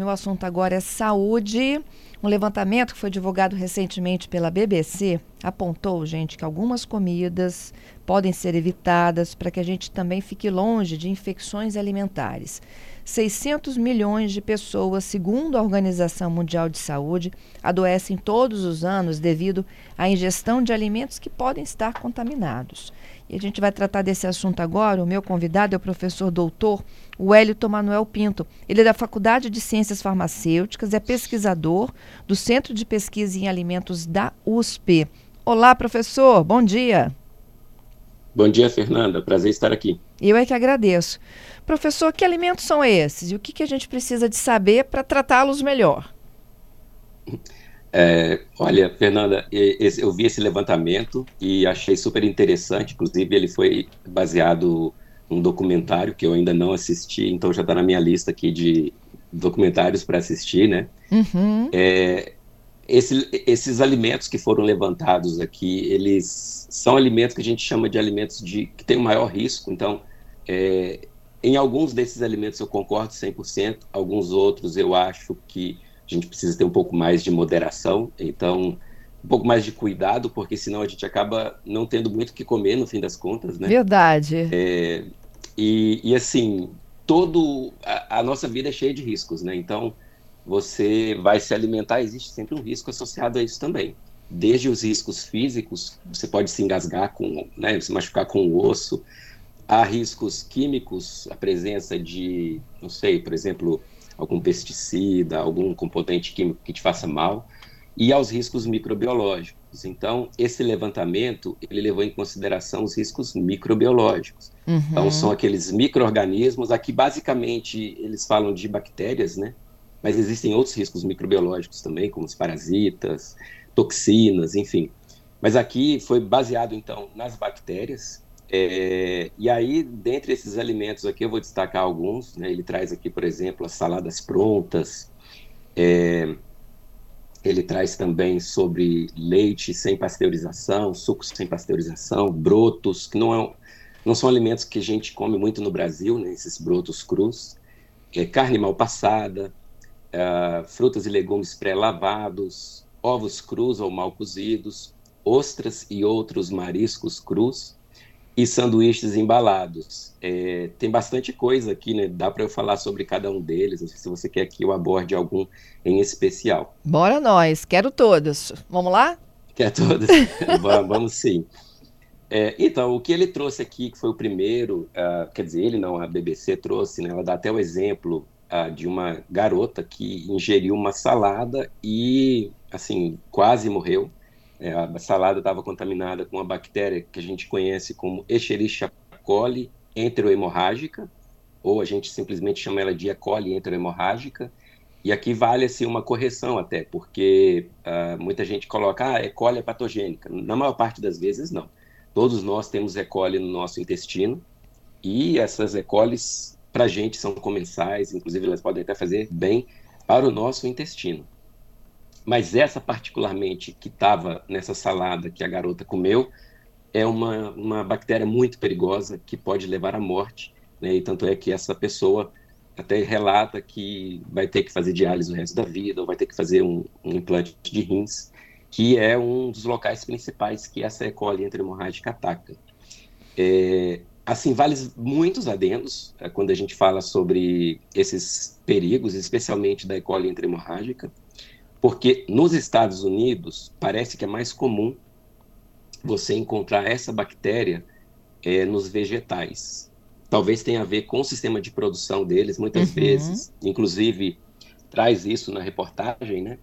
Meu assunto agora é saúde. Um levantamento que foi divulgado recentemente pela BBC apontou, gente, que algumas comidas podem ser evitadas para que a gente também fique longe de infecções alimentares. 600 milhões de pessoas, segundo a Organização Mundial de Saúde, adoecem todos os anos devido à ingestão de alimentos que podem estar contaminados. E a gente vai tratar desse assunto agora. O meu convidado é o professor doutor Wellington Manuel Pinto. Ele é da Faculdade de Ciências Farmacêuticas, é pesquisador do Centro de Pesquisa em Alimentos da USP. Olá, professor, bom dia. Bom dia, Fernanda. Prazer estar aqui. Eu é que agradeço. Professor, que alimentos são esses e o que, que a gente precisa de saber para tratá-los melhor? É, olha, Fernanda, eu vi esse levantamento e achei super interessante. Inclusive, ele foi baseado num documentário que eu ainda não assisti, então já está na minha lista aqui de documentários para assistir, né? Uhum. É, esse, esses alimentos que foram levantados aqui, eles são alimentos que a gente chama de alimentos de, que têm o maior risco. Então, é, em alguns desses alimentos eu concordo 100%, alguns outros eu acho que a gente precisa ter um pouco mais de moderação, então um pouco mais de cuidado, porque senão a gente acaba não tendo muito o que comer no fim das contas, né? Verdade. É, e, e, assim, todo a, a nossa vida é cheia de riscos, né? Então, você vai se alimentar, existe sempre um risco associado a isso também. Desde os riscos físicos, você pode se engasgar com, né, se machucar com o osso, há riscos químicos, a presença de, não sei, por exemplo, algum pesticida, algum componente químico que te faça mal, e aos riscos microbiológicos. Então, esse levantamento, ele levou em consideração os riscos microbiológicos. Uhum. Então, são aqueles micro-organismos, aqui basicamente eles falam de bactérias, né? mas existem outros riscos microbiológicos também, como os parasitas, toxinas, enfim. Mas aqui foi baseado, então, nas bactérias. É, e aí, dentre esses alimentos aqui, eu vou destacar alguns. Né? Ele traz aqui, por exemplo, as saladas prontas. É, ele traz também sobre leite sem pasteurização, sucos sem pasteurização, brotos, que não, é, não são alimentos que a gente come muito no Brasil, né? esses brotos crus. É, carne mal passada, uh, frutas e legumes pré-lavados, ovos crus ou mal cozidos, ostras e outros mariscos crus e sanduíches embalados. É, tem bastante coisa aqui, né? Dá para eu falar sobre cada um deles. Não sei se você quer que eu aborde algum em especial. Bora nós, quero todos. Vamos lá? Quer todos? vamos, sim. É, então, o que ele trouxe aqui, que foi o primeiro, uh, quer dizer, ele não, a BBC trouxe, né? Ela dá até o exemplo de uma garota que ingeriu uma salada e, assim, quase morreu. É, a salada estava contaminada com uma bactéria que a gente conhece como Escherichia coli enterohemorrágica, ou a gente simplesmente chama ela de E. coli enterohemorrágica. E aqui vale-se uma correção até, porque uh, muita gente coloca, ah, E. coli é patogênica. Na maior parte das vezes, não. Todos nós temos E. coli no nosso intestino, e essas E. colis para a gente são comensais, inclusive elas podem até fazer bem para o nosso intestino. Mas essa particularmente que estava nessa salada que a garota comeu é uma, uma bactéria muito perigosa que pode levar à morte, né? e tanto é que essa pessoa até relata que vai ter que fazer diálise o resto da vida, ou vai ter que fazer um, um implante de rins, que é um dos locais principais que essa E. coli ataca. É, Assim, vale muitos adendos é, quando a gente fala sobre esses perigos, especialmente da E. coli hemorrágica, porque nos Estados Unidos parece que é mais comum você encontrar essa bactéria é, nos vegetais. Talvez tenha a ver com o sistema de produção deles, muitas uhum. vezes, inclusive traz isso na reportagem, né?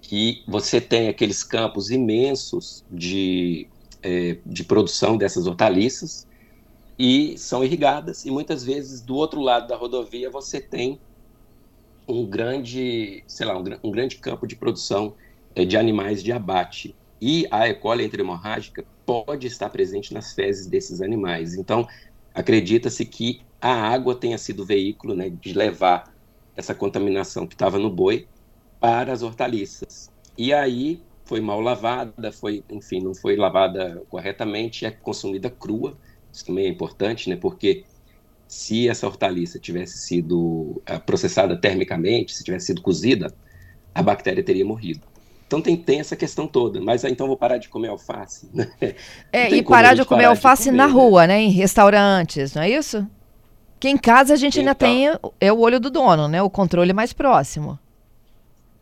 Que você tem aqueles campos imensos de, é, de produção dessas hortaliças, e são irrigadas, e muitas vezes do outro lado da rodovia você tem um grande, sei lá, um, um grande campo de produção é, de animais de abate. E a E. coli hemorrágica pode estar presente nas fezes desses animais. Então, acredita-se que a água tenha sido o veículo né, de levar essa contaminação que estava no boi para as hortaliças. E aí foi mal lavada, foi, enfim, não foi lavada corretamente, é consumida crua isso também é importante, né? Porque se essa hortaliça tivesse sido uh, processada termicamente, se tivesse sido cozida, a bactéria teria morrido. Então tem, tem essa questão toda. Mas então vou parar de comer alface. Né? É, e parar de comer alface de comer, na né? rua, né? Em restaurantes, não é isso? Que em casa a gente então, ainda tem é o olho do dono, né? O controle mais próximo.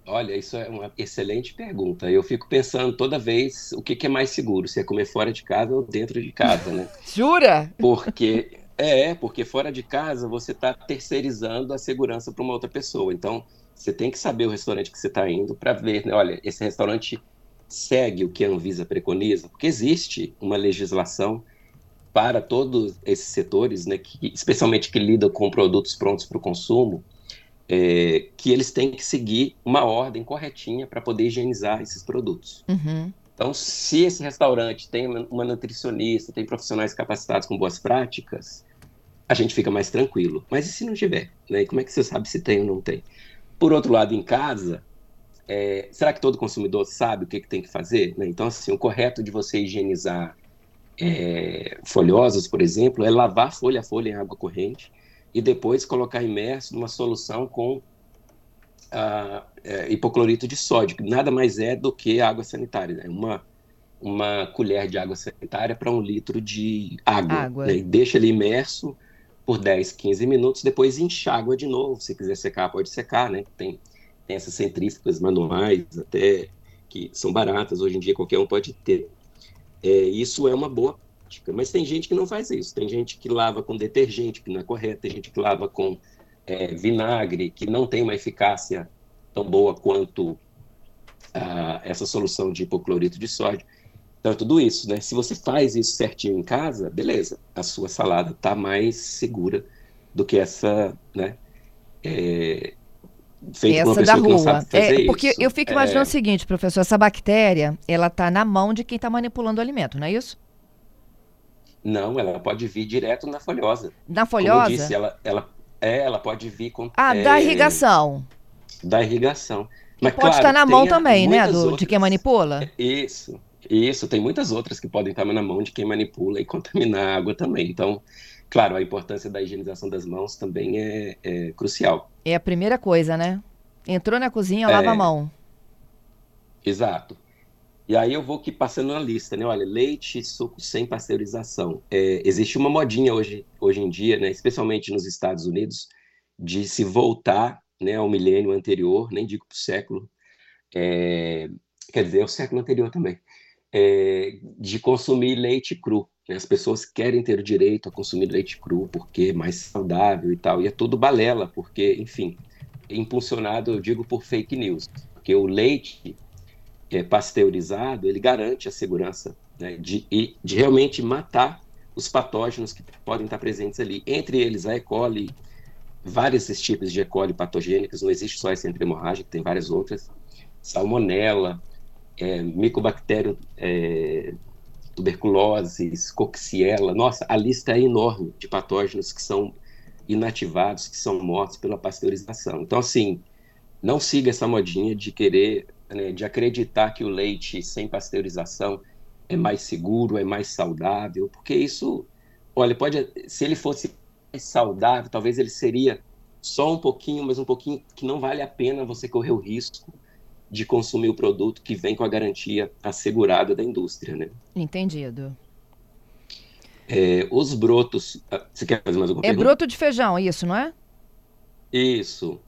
Olha, isso é uma excelente pergunta. Eu fico pensando toda vez o que, que é mais seguro, se é comer fora de casa ou dentro de casa, né? Jura? Porque é, porque fora de casa você está terceirizando a segurança para uma outra pessoa. Então você tem que saber o restaurante que você está indo para ver, né? Olha, esse restaurante segue o que a Anvisa preconiza, porque existe uma legislação para todos esses setores, né, que, especialmente que lidam com produtos prontos para o consumo, é, que eles têm que seguir uma ordem corretinha para poder higienizar esses produtos. Uhum. Então, se esse restaurante tem uma nutricionista, tem profissionais capacitados com boas práticas, a gente fica mais tranquilo. Mas e se não tiver? Né? Como é que você sabe se tem ou não tem? Por outro lado, em casa, é, será que todo consumidor sabe o que, que tem que fazer? Né? Então, assim, o correto de você higienizar é, folhosos, por exemplo, é lavar folha a folha em água corrente e depois colocar imerso numa solução com é, hipoclorito de sódio, que nada mais é do que água sanitária, né? uma, uma colher de água sanitária para um litro de água. água. Né? Deixa ele imerso por 10, 15 minutos, depois enxágua de novo. Se quiser secar, pode secar, né? Tem, tem essas centrífugas manuais, até que são baratas, hoje em dia qualquer um pode ter. É, isso é uma boa prática, mas tem gente que não faz isso. Tem gente que lava com detergente, que não é correto, tem gente que lava com é, vinagre, que não tem uma eficácia tão boa quanto ah, essa solução de hipoclorito de sódio. Então, é tudo isso, né? Se você faz isso certinho em casa, beleza, a sua salada está mais segura do que essa, né? É, feita essa da rua. É, porque isso. eu fico imaginando é... o seguinte, professor, essa bactéria, ela está na mão de quem está manipulando o alimento, não é isso? Não, ela pode vir direto na folhosa. Na folhosa? Como eu disse, ela, ela, é, ela pode vir com... Ah, é, da irrigação. Da irrigação. Mas, pode claro, estar na mão também, né, do, outras... de quem manipula? Isso, isso, tem muitas outras que podem estar na mão de quem manipula e contaminar a água também. Então, claro, a importância da higienização das mãos também é, é crucial. É a primeira coisa, né? Entrou na cozinha, lava é, a mão. Exato. E aí eu vou aqui passando na lista, né? Olha, leite, suco sem pasteurização. É, existe uma modinha hoje, hoje em dia, né? Especialmente nos Estados Unidos, de se voltar né, ao milênio anterior, nem digo para o século, é, quer dizer, o século anterior também, é, de consumir leite cru. Né? As pessoas querem ter o direito a consumir leite cru porque é mais saudável e tal. E é tudo balela, porque, enfim, é impulsionado, eu digo, por fake news. Porque o leite é, pasteurizado, ele garante a segurança né, de, de realmente matar os patógenos que podem estar presentes ali. Entre eles, a E. coli, vários tipos de E. coli patogênicas, não existe só essa entre tem várias outras. Salmonella, é, Mycobacterium é, Coxiella, nossa, a lista é enorme de patógenos que são inativados, que são mortos pela pasteurização. Então, assim, não siga essa modinha de querer, né, de acreditar que o leite sem pasteurização é mais seguro, é mais saudável, porque isso, olha, pode, se ele fosse saudável, talvez ele seria só um pouquinho, mas um pouquinho que não vale a pena você correr o risco de consumir o produto que vem com a garantia assegurada da indústria, né? Entendido. É, os brotos. Ah, você quer fazer mais alguma é pergunta? É broto de feijão, isso, não é? Isso.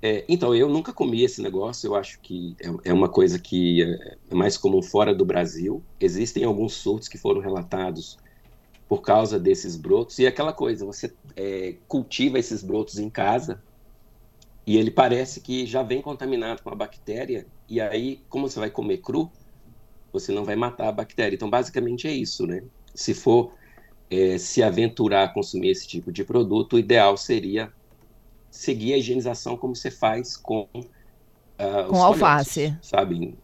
É, então, eu nunca comi esse negócio, eu acho que é, é uma coisa que é, é mais comum fora do Brasil. Existem alguns surtos que foram relatados por causa desses brotos, e aquela coisa, você é, cultiva esses brotos em casa, e ele parece que já vem contaminado com a bactéria, e aí, como você vai comer cru, você não vai matar a bactéria. Então, basicamente é isso, né? Se for é, se aventurar a consumir esse tipo de produto, o ideal seria seguir a higienização como você faz com uh, com alface, sabe?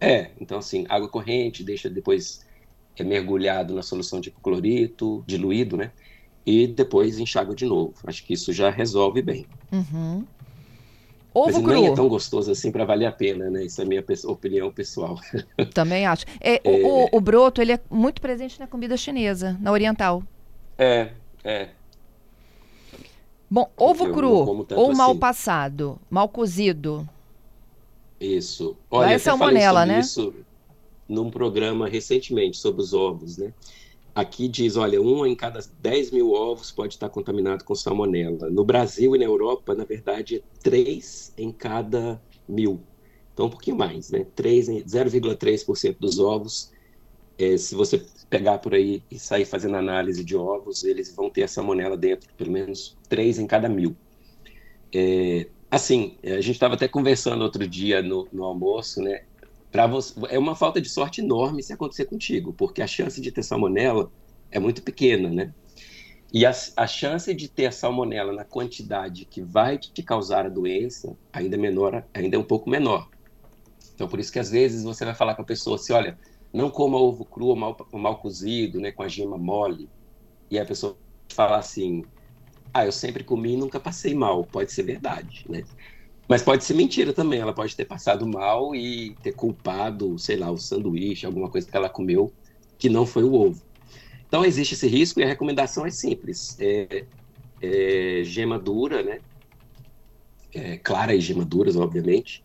É, então assim, água corrente, deixa depois é mergulhado na solução de clorito, diluído, né? E depois enxágua de novo. Acho que isso já resolve bem. Uhum. Ovo Mas cru. nem é tão gostoso assim para valer a pena, né? Isso é a minha opinião pessoal. Também acho. É, é... O, o, broto, ele é muito presente na comida chinesa, na oriental. É, é. Bom, ovo eu cru ou mal assim. passado, mal cozido. Isso. Olha, Vai salmonela, né? Isso num programa recentemente sobre os ovos, né? Aqui diz, olha, um em cada 10 mil ovos pode estar contaminado com salmonela. No Brasil e na Europa, na verdade, é 3 em cada mil. Então, um pouquinho mais, né? 0,3% dos ovos, é, se você pegar por aí e sair fazendo análise de ovos, eles vão ter a salmonela dentro, pelo menos 3 em cada mil. É, assim, a gente estava até conversando outro dia no, no almoço, né? Você é uma falta de sorte enorme se acontecer contigo, porque a chance de ter salmonela é muito pequena, né? E a, a chance de ter a salmonela na quantidade que vai te causar a doença ainda é menor, ainda é um pouco menor. Então, por isso que às vezes você vai falar com a pessoa assim, olha, não coma ovo cru ou mal, ou mal cozido, né, com a gema mole. E a pessoa fala assim, ah, eu sempre comi e nunca passei mal. Pode ser verdade, né? Mas pode ser mentira também. Ela pode ter passado mal e ter culpado, sei lá, o sanduíche, alguma coisa que ela comeu que não foi o ovo. Então existe esse risco e a recomendação é simples: é, é gema dura, né? É, clara e gema duras, obviamente.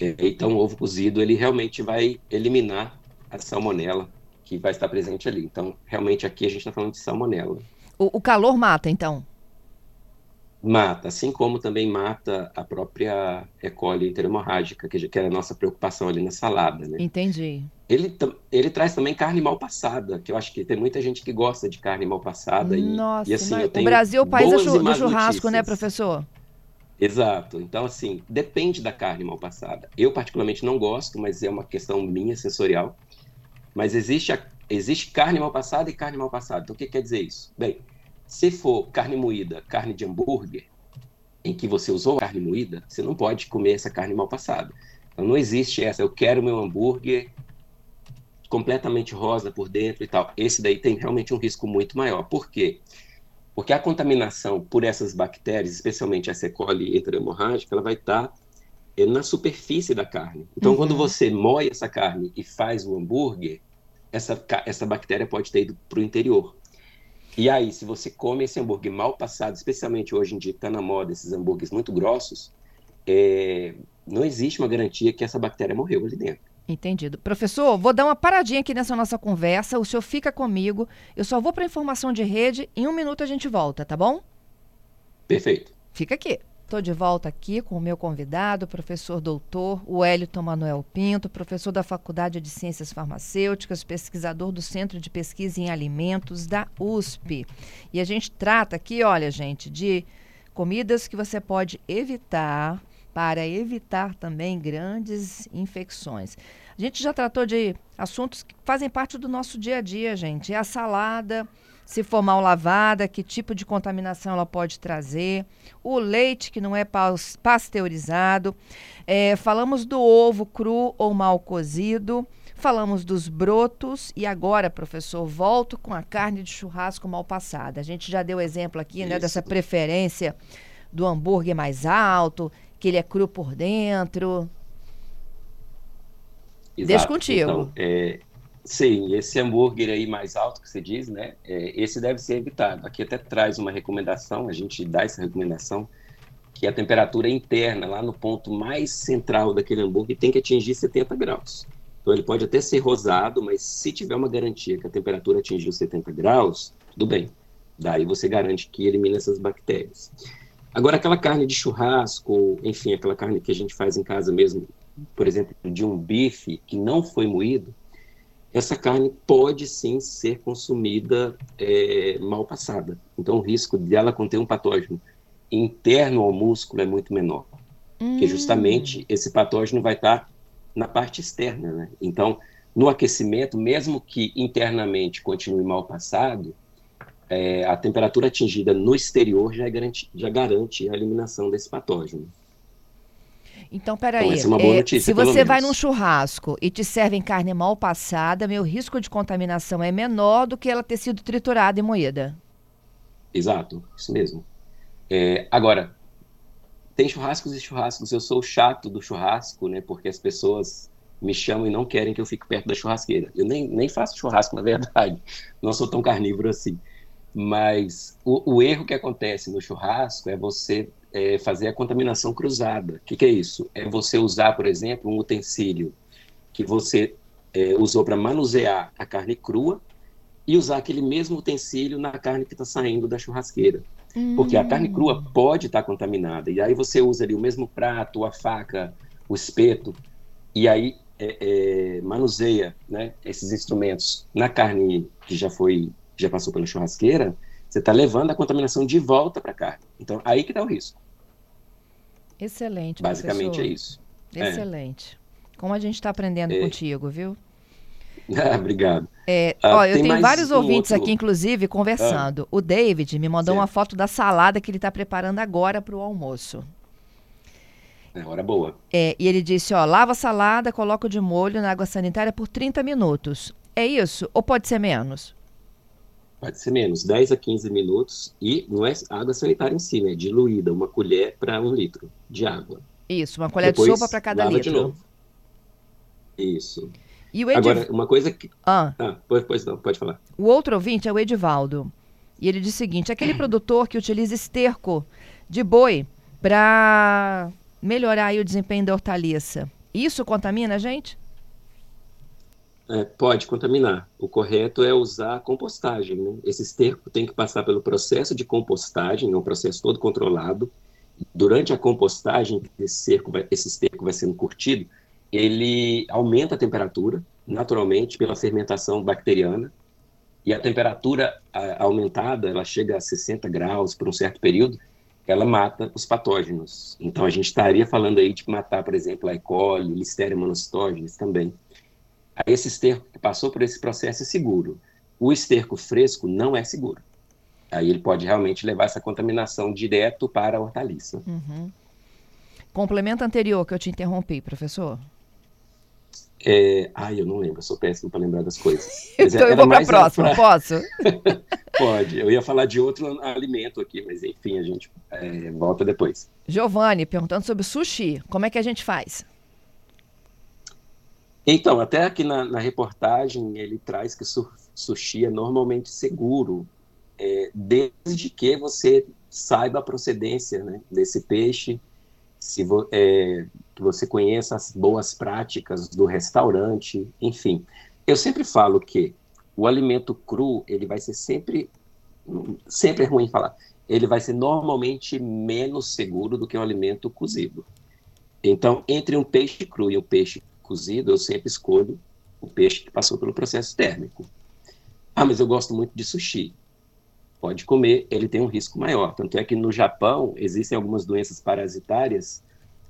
É, então o ovo cozido ele realmente vai eliminar a salmonela que vai estar presente ali. Então realmente aqui a gente está falando de salmonela. O, o calor mata, então? Mata, assim como também mata a própria E. coli interhemorrágica, que, que era a nossa preocupação ali na salada, né? Entendi. Ele, ele traz também carne mal passada, que eu acho que tem muita gente que gosta de carne mal passada. Nossa, e, e assim, o Brasil é o país do churrasco, né, notícias. né, professor? Exato. Então, assim, depende da carne mal passada. Eu, particularmente, não gosto, mas é uma questão minha, sensorial. Mas existe, a, existe carne mal passada e carne mal passada. Então, o que quer dizer isso? Bem, se for carne moída, carne de hambúrguer, em que você usou carne moída, você não pode comer essa carne mal passada. Então não existe essa, eu quero meu hambúrguer completamente rosa por dentro e tal. Esse daí tem realmente um risco muito maior. Por quê? Porque a contaminação por essas bactérias, especialmente a E. coli enterohemorrágica, ela vai estar é, na superfície da carne. Então, uhum. quando você moe essa carne e faz o hambúrguer, essa, essa bactéria pode ter ido para o interior. E aí, se você come esse hambúrguer mal passado, especialmente hoje em dia que está na moda esses hambúrgueres muito grossos, é, não existe uma garantia que essa bactéria morreu ali dentro. Entendido. Professor, vou dar uma paradinha aqui nessa nossa conversa. O senhor fica comigo. Eu só vou para informação de rede. Em um minuto a gente volta, tá bom? Perfeito. Fica aqui. Estou de volta aqui com o meu convidado, professor doutor Wellington Manuel Pinto, professor da Faculdade de Ciências Farmacêuticas, pesquisador do Centro de Pesquisa em Alimentos da USP. E a gente trata aqui, olha, gente, de comidas que você pode evitar para evitar também grandes infecções. A gente já tratou de assuntos que fazem parte do nosso dia a dia, gente. É a salada, se for mal lavada, que tipo de contaminação ela pode trazer, o leite que não é pasteurizado, é, falamos do ovo cru ou mal cozido, falamos dos brotos e agora, professor, volto com a carne de churrasco mal passada. A gente já deu exemplo aqui, né, dessa preferência do hambúrguer mais alto, que ele é cru por dentro. Exato. Deixa contigo. Então, é, Sim, esse hambúrguer aí mais alto que você diz, né? É, esse deve ser evitado. Aqui até traz uma recomendação, a gente dá essa recomendação, que a temperatura interna, lá no ponto mais central daquele hambúrguer, tem que atingir 70 graus. Então ele pode até ser rosado, mas se tiver uma garantia que a temperatura atingiu 70 graus, tudo bem. Daí você garante que elimina essas bactérias. Agora, aquela carne de churrasco, enfim, aquela carne que a gente faz em casa mesmo, por exemplo, de um bife que não foi moído, essa carne pode sim ser consumida é, mal passada. Então, o risco dela conter um patógeno interno ao músculo é muito menor. Hum. Porque justamente esse patógeno vai estar na parte externa. Né? Então, no aquecimento, mesmo que internamente continue mal passado, é, a temperatura atingida no exterior já, é garanti, já garante a eliminação desse patógeno. Então, peraí. Então, é notícia, se você vai num churrasco e te servem carne mal passada, meu risco de contaminação é menor do que ela ter sido triturada e moída. Exato, isso mesmo. É, agora, tem churrascos e churrascos. Eu sou chato do churrasco, né? Porque as pessoas me chamam e não querem que eu fique perto da churrasqueira. Eu nem, nem faço churrasco, na verdade. Não sou tão carnívoro assim. Mas o, o, erro que acontece no churrasco é você é, fazer a contaminação cruzada. O que, que, é isso? É você usar, por exemplo, um utensílio que você é, usou para manusear a carne crua e usar aquele mesmo utensílio na carne que está saindo da churrasqueira. Hum. Porque a carne crua hum. pode estar tá contaminada. E aí você usa ali o mesmo prato, a faca, o espeto, e aí é, é, manuseia né, esses instrumentos na carne que já foi, já passou pela churrasqueira, você está levando a contaminação de volta para a carne. Então, aí que está o risco. Excelente, Basicamente professor. é isso. Excelente. É. Como a gente está aprendendo é. contigo, viu? Ah, obrigado. É, ah, ó, eu tenho vários um ouvintes outro... aqui, inclusive, conversando. Ah. O David me mandou certo. uma foto da salada que ele está preparando agora para o almoço. É hora boa. É, e ele disse, ó, lava a salada, coloca de molho na água sanitária por 30 minutos. É isso? Ou pode ser menos? Pode ser menos, 10 a 15 minutos. E não é água sanitária em si, né? Diluída, uma colher para um litro de água. Isso, uma colher Depois, de sopa para cada lava litro. de novo. Isso. E o Ediv... Agora, uma coisa que. Ah. ah pois, pois não, pode falar. O outro ouvinte é o Edivaldo. E ele diz o seguinte: aquele produtor que utiliza esterco de boi para melhorar o desempenho da hortaliça, isso contamina a gente? É, pode contaminar. O correto é usar a compostagem. Né? Esse esterco tem que passar pelo processo de compostagem, é um processo todo controlado. Durante a compostagem, esse, cerco vai, esse esterco vai sendo curtido, ele aumenta a temperatura, naturalmente, pela fermentação bacteriana, e a temperatura a, aumentada, ela chega a 60 graus por um certo período, ela mata os patógenos. Então, a gente estaria falando aí de matar, por exemplo, a E. coli, Listeria monocytogenes também. Esse esterco que passou por esse processo é seguro. O esterco fresco não é seguro. Aí ele pode realmente levar essa contaminação direto para a hortaliça. Uhum. Complemento anterior que eu te interrompi, professor. É... Ai, eu não lembro, eu sou péssimo para lembrar das coisas. então eu vou para a próxima, pra... posso? Pode. Eu ia falar de outro alimento aqui, mas enfim, a gente é, volta depois. Giovanni, perguntando sobre sushi. Como é que a gente faz? Então, até aqui na, na reportagem ele traz que su sushi é normalmente seguro, é, desde que você saiba a procedência né, desse peixe, se vo, é, que você conheça as boas práticas do restaurante, enfim. Eu sempre falo que o alimento cru, ele vai ser sempre, sempre é ruim falar, ele vai ser normalmente menos seguro do que um alimento cozido. Então, entre um peixe cru e um peixe cozido, eu sempre escolho o peixe que passou pelo processo térmico. Ah, mas eu gosto muito de sushi pode comer, ele tem um risco maior. Tanto é que no Japão existem algumas doenças parasitárias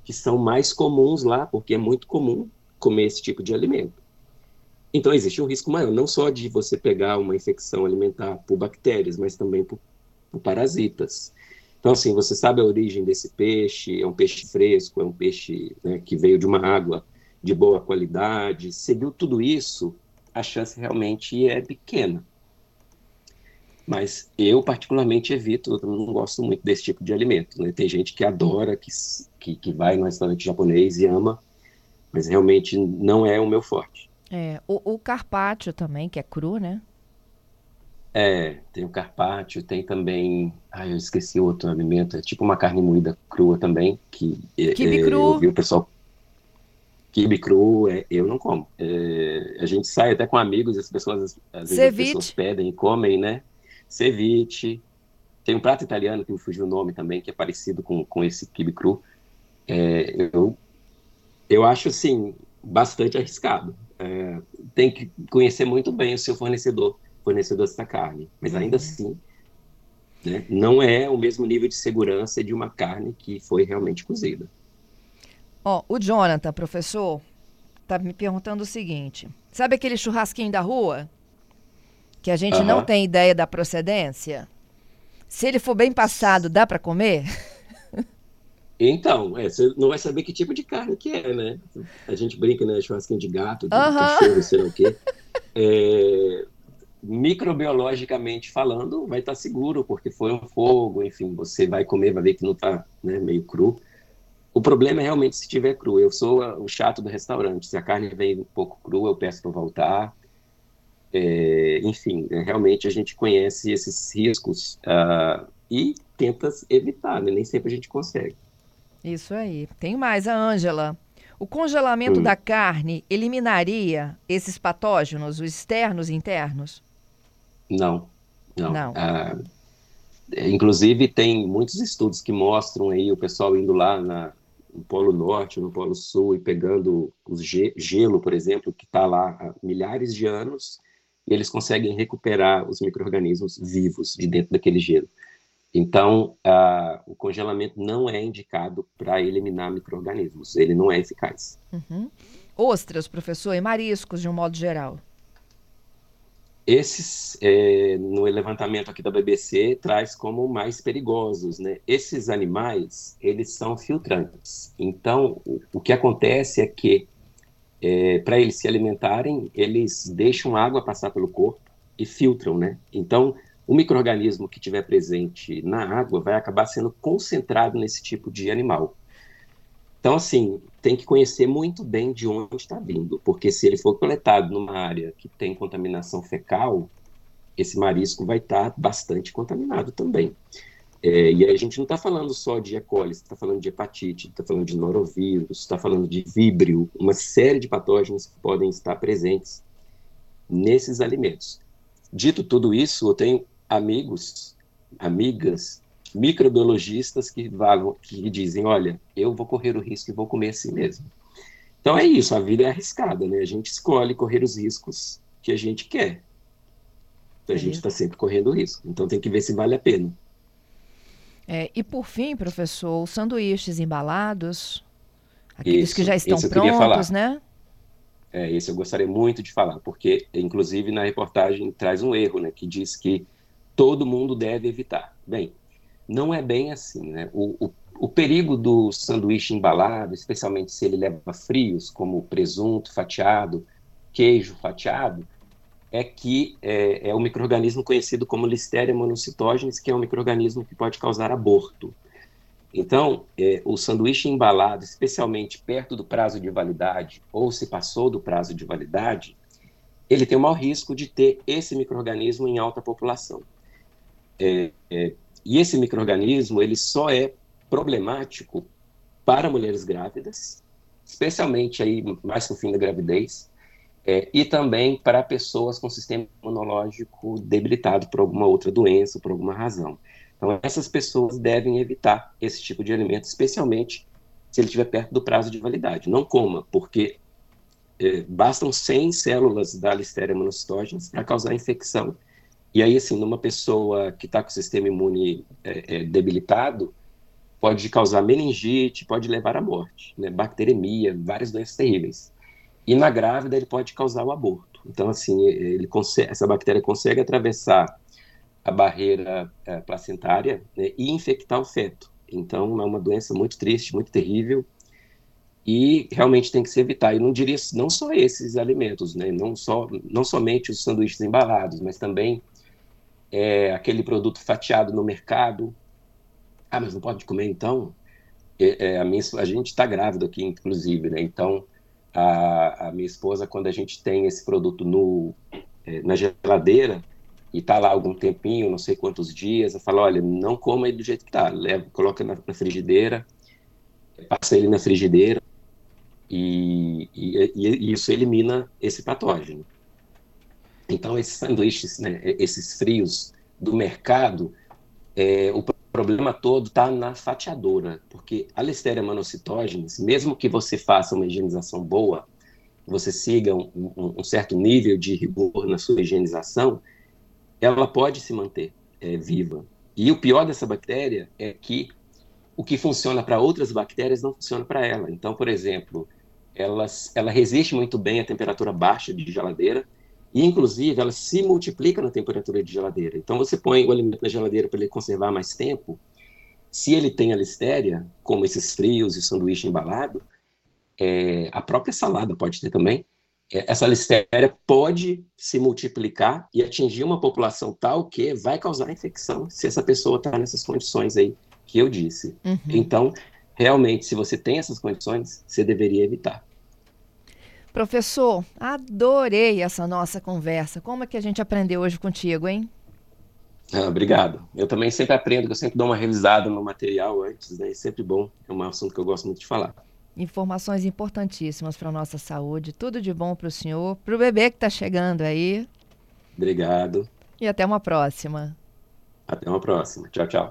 que são mais comuns lá, porque é muito comum comer esse tipo de alimento. Então existe um risco maior, não só de você pegar uma infecção alimentar por bactérias, mas também por, por parasitas. Então, assim, você sabe a origem desse peixe, é um peixe fresco, é um peixe né, que veio de uma água de boa qualidade, seguiu tudo isso, a chance realmente é pequena. Mas eu, particularmente, evito, eu não gosto muito desse tipo de alimento. Né? Tem gente que adora, que, que, que vai no restaurante japonês e ama, mas realmente não é o meu forte. É, o, o carpaccio também, que é cru, né? É, tem o carpaccio, tem também. Ah, eu esqueci outro alimento, é tipo uma carne moída crua também, que Kibe é, cru. eu vi o pessoal. Kibe cru, é, eu não como. É, a gente sai até com amigos, as pessoas às vezes as pessoas pedem e comem, né? ceviche. Tem um prato italiano que me fugiu o nome também, que é parecido com, com esse quibe cru. É, eu, eu acho, assim, bastante arriscado. É, tem que conhecer muito bem o seu fornecedor, fornecedor dessa carne. Mas ainda uhum. assim, né, não é o mesmo nível de segurança de uma carne que foi realmente cozida. Ó, o Jonathan, professor, tá me perguntando o seguinte: sabe aquele churrasquinho da rua? que a gente uhum. não tem ideia da procedência, se ele for bem passado, dá para comer? Então, é, você não vai saber que tipo de carne que é, né? A gente brinca, né? Churrasquinho de gato, de uhum. cachorro, sei lá o quê. É, microbiologicamente falando, vai estar tá seguro, porque foi um fogo, enfim, você vai comer, vai ver que não está né, meio cru. O problema é realmente se estiver cru. Eu sou o chato do restaurante. Se a carne vem um pouco crua, eu peço para voltar. É, enfim, é, realmente a gente conhece esses riscos uh, e tenta evitar, né? nem sempre a gente consegue. Isso aí. Tem mais, a Ângela. O congelamento hum. da carne eliminaria esses patógenos, os externos e internos? Não, não. não. Ah, inclusive, tem muitos estudos que mostram aí o pessoal indo lá na, no Polo Norte, no Polo Sul, e pegando o gelo, por exemplo, que está lá há milhares de anos, e eles conseguem recuperar os micro-organismos vivos de dentro daquele gelo. Então, uh, o congelamento não é indicado para eliminar micro-organismos, ele não é eficaz. Uhum. Ostras, professor, e mariscos de um modo geral? Esses, é, no levantamento aqui da BBC, traz como mais perigosos, né? Esses animais, eles são filtrantes. Então, o, o que acontece é que, é, para eles se alimentarem, eles deixam água passar pelo corpo e filtram, né? Então, o microorganismo que estiver presente na água vai acabar sendo concentrado nesse tipo de animal. Então, assim, tem que conhecer muito bem de onde está vindo, porque se ele for coletado numa área que tem contaminação fecal, esse marisco vai estar bastante contaminado também. É, e a gente não está falando só de E. coli, está falando de hepatite, está falando de norovírus, está falando de víbrio, uma série de patógenos que podem estar presentes nesses alimentos. Dito tudo isso, eu tenho amigos, amigas microbiologistas que, que dizem, olha, eu vou correr o risco e vou comer assim mesmo. Então é isso, a vida é arriscada, né? A gente escolhe correr os riscos que a gente quer. Então a é gente está sempre correndo risco. Então tem que ver se vale a pena. É, e por fim, professor, os sanduíches embalados, aqueles isso, que já estão prontos, né? É, esse eu gostaria muito de falar, porque, inclusive, na reportagem traz um erro, né? Que diz que todo mundo deve evitar. Bem, não é bem assim, né? O, o, o, perigo do sanduíche embalado, especialmente se ele leva frios, como presunto fatiado, queijo fatiado, é que é, é um microorganismo conhecido como Listeria monocytogenes, que é um microorganismo que pode causar aborto. Então, é, o sanduíche embalado, especialmente perto do prazo de validade, ou se passou do prazo de validade, ele tem o maior risco de ter esse microorganismo em alta população. É, é, e esse microorganismo ele só é problemático para mulheres grávidas, especialmente aí mais no fim da gravidez, é, e também para pessoas com sistema imunológico debilitado por alguma outra doença, por alguma razão. Então, essas pessoas devem evitar esse tipo de alimento, especialmente se ele estiver perto do prazo de validade. Não coma, porque é, bastam 100 células da Listeria monocytogenes para causar infecção e aí, assim, numa pessoa que está com o sistema imune é, é, debilitado, pode causar meningite, pode levar à morte, né? bacteremia, várias doenças terríveis. E na grávida ele pode causar o aborto. Então, assim, ele consegue, essa bactéria consegue atravessar a barreira é, placentária né, e infectar o feto. Então, é uma doença muito triste, muito terrível, e realmente tem que se evitar. E não diria não só esses alimentos, né, não, só, não somente os sanduíches embalados, mas também é, aquele produto fatiado no mercado. Ah, mas não pode comer então? É, é, a, minha, a gente está grávido aqui, inclusive, né? Então, a, a, minha esposa, quando a gente tem esse produto no, é, na geladeira e está lá algum tempinho, não sei quantos dias, eu falo, olha, não coma ele do jeito que está, coloca na, na frigideira, passa ele na frigideira e, e, e isso elimina esse patógeno. Então, esses sanduíches, né, esses frios do mercado, é, o problema todo está na fatiadora, porque a Listeria monocytogenes, mesmo que você faça uma higienização boa, você siga um, um, um certo nível de rigor na sua higienização, ela pode se manter é, viva. E o pior dessa bactéria é que o que funciona para outras bactérias não funciona para ela. Então, por exemplo, ela, ela resiste muito bem à temperatura baixa de geladeira, e, inclusive, ela se multiplica na temperatura de geladeira. Então, você põe o alimento na geladeira para ele conservar mais tempo. Se ele tem a listéria, como esses frios e sanduíche embalado, é, a própria salada pode ter também. É, essa listéria pode se multiplicar e atingir uma população tal que vai causar infecção se essa pessoa está nessas condições aí que eu disse. Uhum. Então, realmente, se você tem essas condições, você deveria evitar. Professor, adorei essa nossa conversa. Como é que a gente aprendeu hoje contigo, hein? Ah, obrigado. Eu também sempre aprendo, eu sempre dou uma revisada no material antes, né? É sempre bom. É um assunto que eu gosto muito de falar. Informações importantíssimas para a nossa saúde. Tudo de bom para o senhor, para o bebê que está chegando aí. Obrigado. E até uma próxima. Até uma próxima. Tchau, tchau.